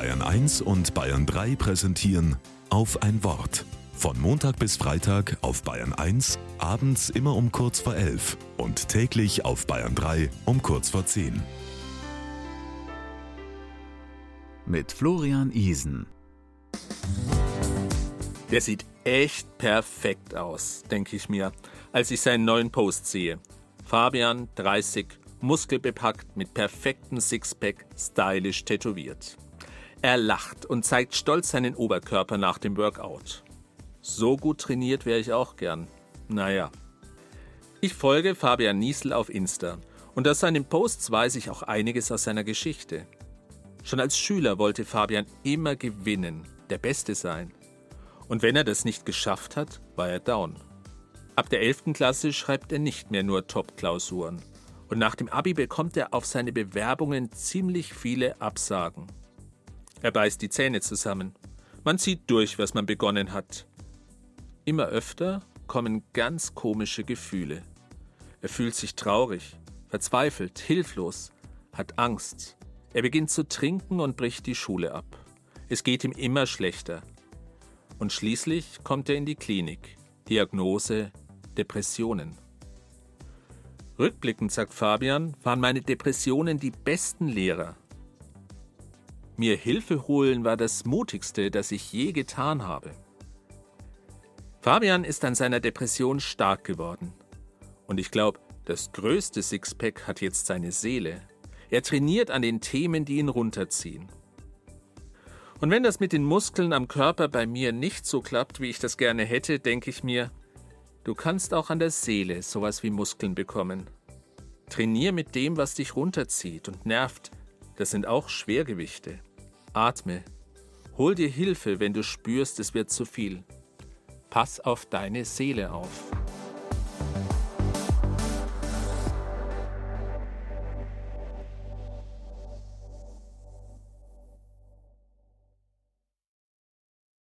Bayern 1 und Bayern 3 präsentieren auf ein Wort. Von Montag bis Freitag auf Bayern 1, abends immer um kurz vor 11 und täglich auf Bayern 3 um kurz vor 10. Mit Florian Isen. Der sieht echt perfekt aus, denke ich mir, als ich seinen neuen Post sehe. Fabian, 30, muskelbepackt, mit perfektem Sixpack, stylisch tätowiert. Er lacht und zeigt stolz seinen Oberkörper nach dem Workout. So gut trainiert wäre ich auch gern. Naja. Ich folge Fabian Niesel auf Insta und aus seinen Posts weiß ich auch einiges aus seiner Geschichte. Schon als Schüler wollte Fabian immer gewinnen, der Beste sein. Und wenn er das nicht geschafft hat, war er down. Ab der 11. Klasse schreibt er nicht mehr nur Top-Klausuren. Und nach dem Abi bekommt er auf seine Bewerbungen ziemlich viele Absagen. Er beißt die Zähne zusammen. Man zieht durch, was man begonnen hat. Immer öfter kommen ganz komische Gefühle. Er fühlt sich traurig, verzweifelt, hilflos, hat Angst. Er beginnt zu trinken und bricht die Schule ab. Es geht ihm immer schlechter. Und schließlich kommt er in die Klinik. Diagnose Depressionen. Rückblickend, sagt Fabian, waren meine Depressionen die besten Lehrer. Mir Hilfe holen war das Mutigste, das ich je getan habe. Fabian ist an seiner Depression stark geworden. Und ich glaube, das größte Sixpack hat jetzt seine Seele. Er trainiert an den Themen, die ihn runterziehen. Und wenn das mit den Muskeln am Körper bei mir nicht so klappt, wie ich das gerne hätte, denke ich mir, du kannst auch an der Seele sowas wie Muskeln bekommen. Trainier mit dem, was dich runterzieht und nervt. Das sind auch Schwergewichte. Atme. Hol dir Hilfe, wenn du spürst, es wird zu viel. Pass auf deine Seele auf.